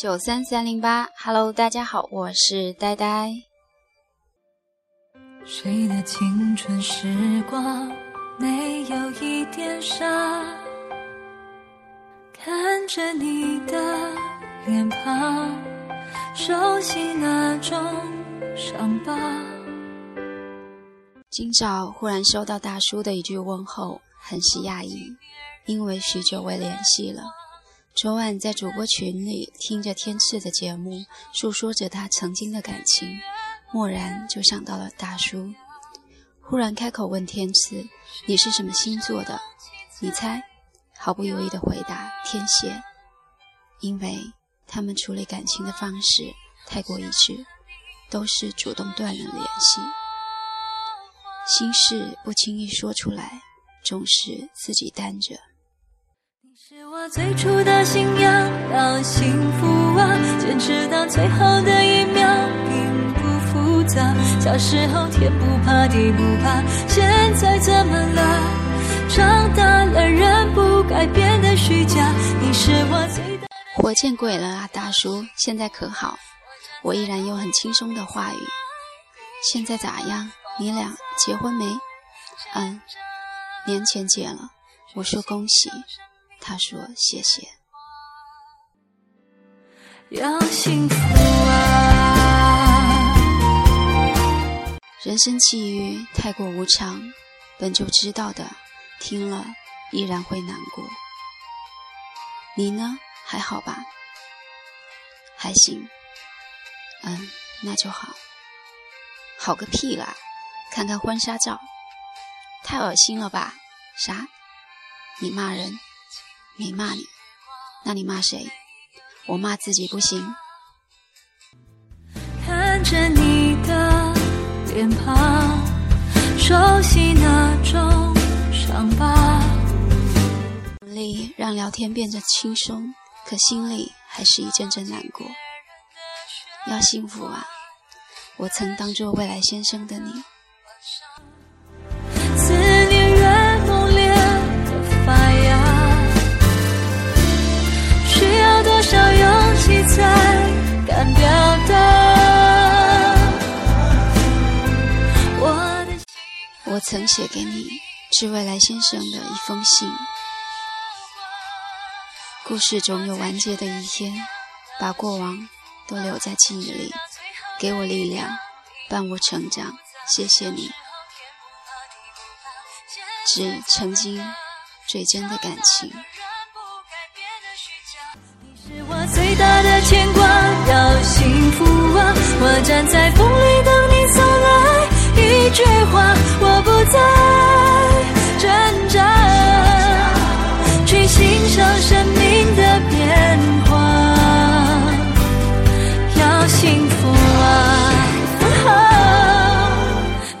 九三三零八，Hello，大家好，我是呆呆。谁的青春时光没有一点傻？看着你的脸庞，熟悉那种伤疤。今早忽然收到大叔的一句问候，很是讶异，因为许久未联系了。昨晚在主播群里听着天赐的节目，诉说着他曾经的感情，蓦然就想到了大叔，忽然开口问天赐：“你是什么星座的？”你猜？毫不犹豫地回答：“天蝎。”因为他们处理感情的方式太过一致，都是主动断了联系，心事不轻易说出来，总是自己担着。是我最初的信仰，要幸福啊，坚持到最后的一秒，并不复杂。小时候天不怕地不怕，现在怎么了？长大了人不该变得虚假。你是我最大的活见鬼了啊，大叔，现在可好？我依然用很轻松的话语。现在咋样？你俩结婚没？嗯，年前结了。我说恭喜。他说：“谢谢。”要幸福啊！人生际遇太过无常，本就知道的，听了依然会难过。你呢？还好吧？还行。嗯，那就好。好个屁啦！看看婚纱照，太恶心了吧？啥？你骂人？没骂你，那你骂谁？我骂自己不行。看着你的脸庞，熟悉那种伤疤。努力让聊天变得轻松，可心里还是一阵阵难过。要幸福啊！我曾当做未来先生的你。曾写给你致未来先生的一封信。故事总有完结的一天，把过往都留在记忆里，给我力量，伴我成长。谢谢你，致曾经最真的感情。最大的牵挂，要幸福啊！我站在风里等句话，我不再挣扎，去欣赏生命的变化。要幸福啊！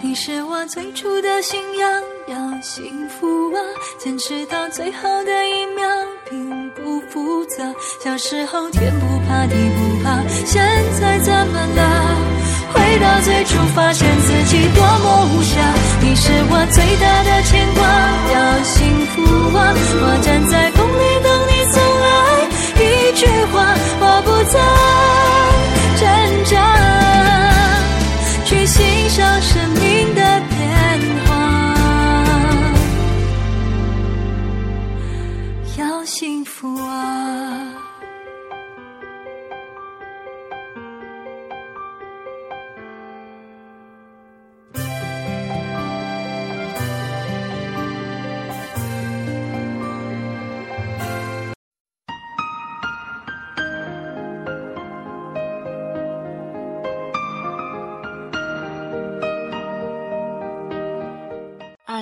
你是我最初的信仰，要幸福啊！坚持到最后的一秒并不。复杂，小时候天不怕地不怕，现在怎么了？回到最初，发现自己多么无暇。你是我最大的牵挂，要幸福啊！我站在风里等你送来一句话，我不在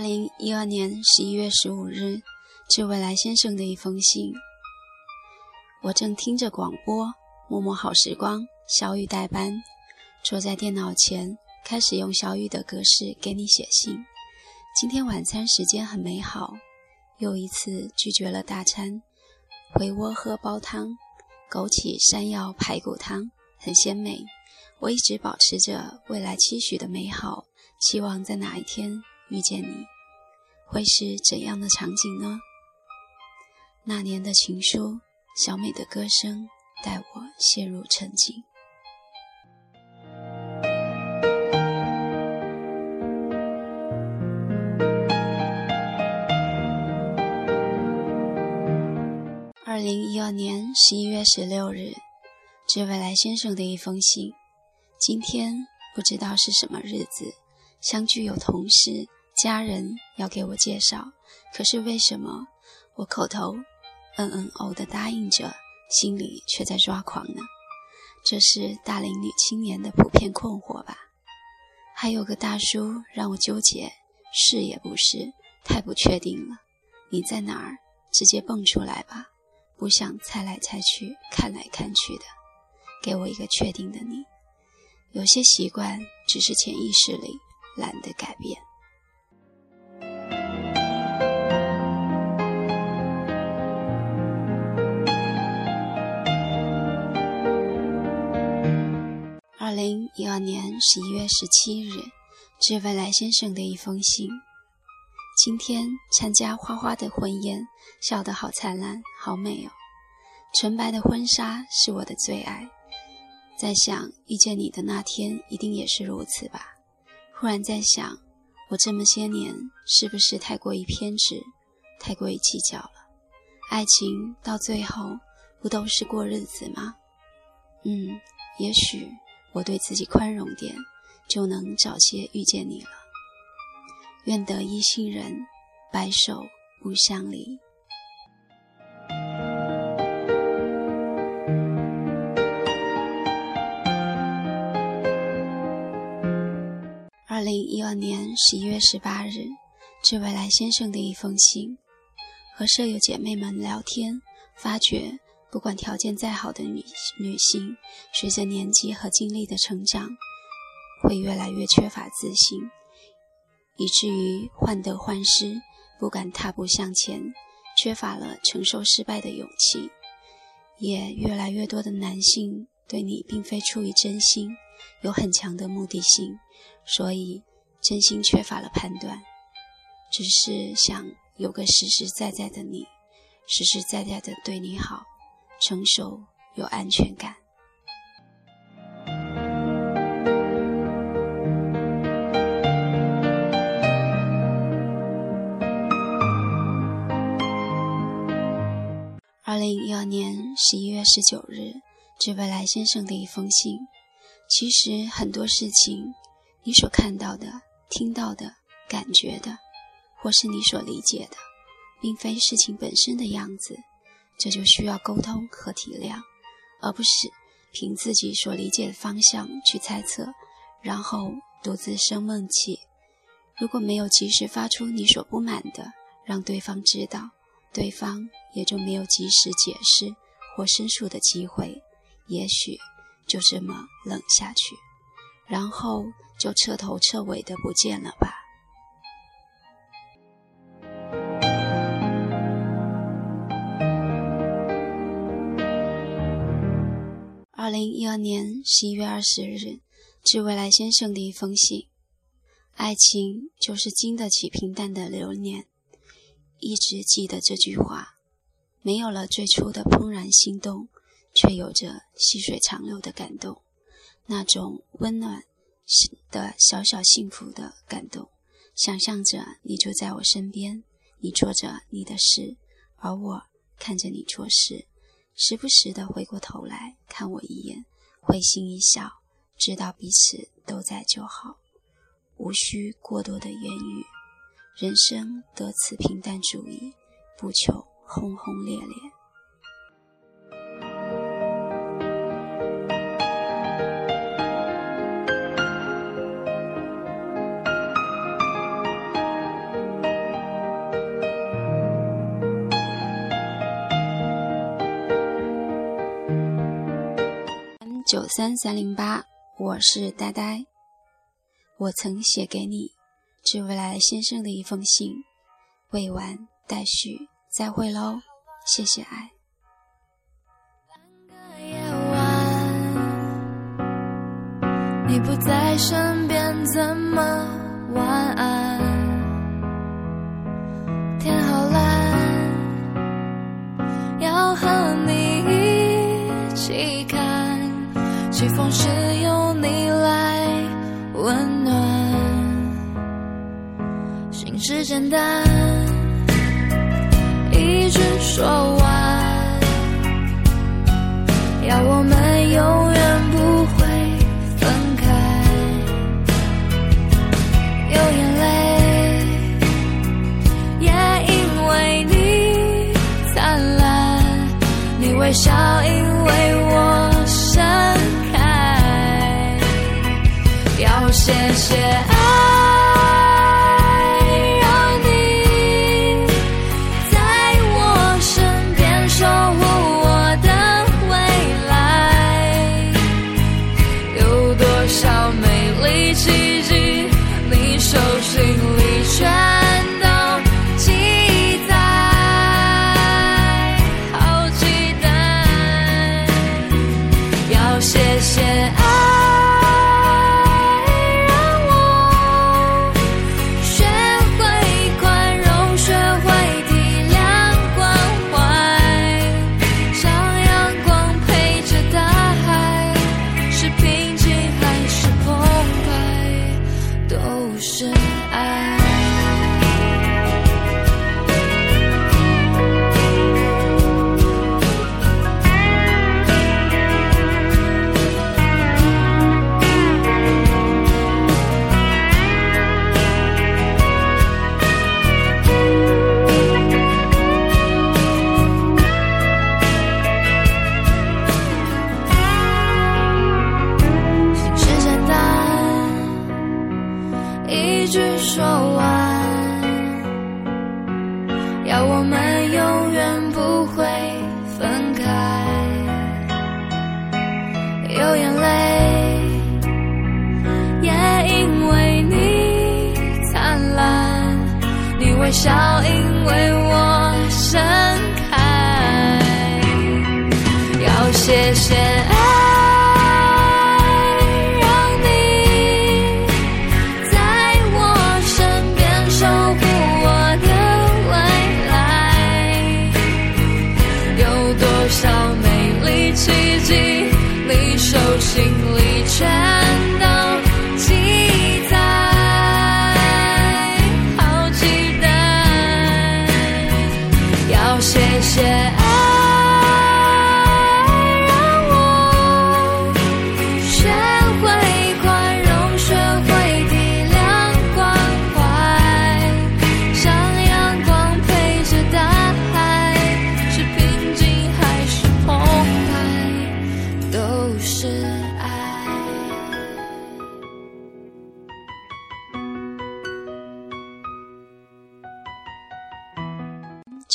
零一二年十一月十五日，致未来先生的一封信。我正听着广播，默默好时光，小雨代班，坐在电脑前，开始用小雨的格式给你写信。今天晚餐时间很美好，又一次拒绝了大餐，回窝喝煲汤，枸杞山药排骨汤，很鲜美。我一直保持着未来期许的美好，期望在哪一天。遇见你，会是怎样的场景呢？那年的情书，小美的歌声，带我陷入沉静。二零一二年十一月十六日，致未来先生的一封信。今天不知道是什么日子，相聚有同事、家人要给我介绍，可是为什么我口头嗯嗯哦的答应着，心里却在抓狂呢？这是大龄女青年的普遍困惑吧？还有个大叔让我纠结，是也不是，太不确定了。你在哪儿？直接蹦出来吧，不想猜来猜去、看来看去的，给我一个确定的你。有些习惯只是潜意识里懒得改变。零一二年十一月十七日，致未来先生的一封信。今天参加花花的婚宴，笑得好灿烂，好美哦！纯白的婚纱是我的最爱。在想遇见你的那天，一定也是如此吧。忽然在想，我这么些年是不是太过于偏执，太过于计较了？爱情到最后不都是过日子吗？嗯，也许我对自己宽容点，就能早些遇见你了。愿得一心人，白首不相离。二零一二年十一月十八日，致未来先生的一封信。和舍友姐妹们聊天，发觉不管条件再好的女女性，随着年纪和经历的成长，会越来越缺乏自信，以至于患得患失，不敢踏步向前，缺乏了承受失败的勇气。也越来越多的男性对你并非出于真心。有很强的目的性，所以真心缺乏了判断，只是想有个实实在在的你，实实在在的对你好，成熟有安全感。二零一二年十一月十九日，致未来先生的一封信。其实很多事情，你所看到的、听到的、感觉的，或是你所理解的，并非事情本身的样子，这就需要沟通和体谅，而不是凭自己所理解的方向去猜测，然后独自生闷气。如果没有及时发出你所不满的，让对方知道，对方也就没有及时解释或申诉的机会，也许。就这么冷下去，然后就彻头彻尾的不见了吧。二零一二年十一月二十日，致未来先生的一封信：爱情就是经得起平淡的流年，一直记得这句话，没有了最初的怦然心动。却有着细水长流的感动，那种温暖的小小幸福的感动。想象着你就在我身边，你做着你的事，而我看着你做事，时不时的回过头来看我一眼，会心一笑，知道彼此都在就好，无需过多的言语。人生得此平淡主义，不求轰轰烈烈。九三三零八我是呆呆我曾写给你致未来先生的一封信未完待续再会喽谢谢爱。夜晚你不在身边怎么晚安？天好蓝要和你一起看起风时，有你来温暖。心事简单，一直说。一起微笑，因为我盛开。要谢谢爱，让你在我身边守护我的未来。有多少美丽奇迹，你手心里却。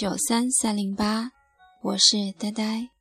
九三三零八我是呆呆。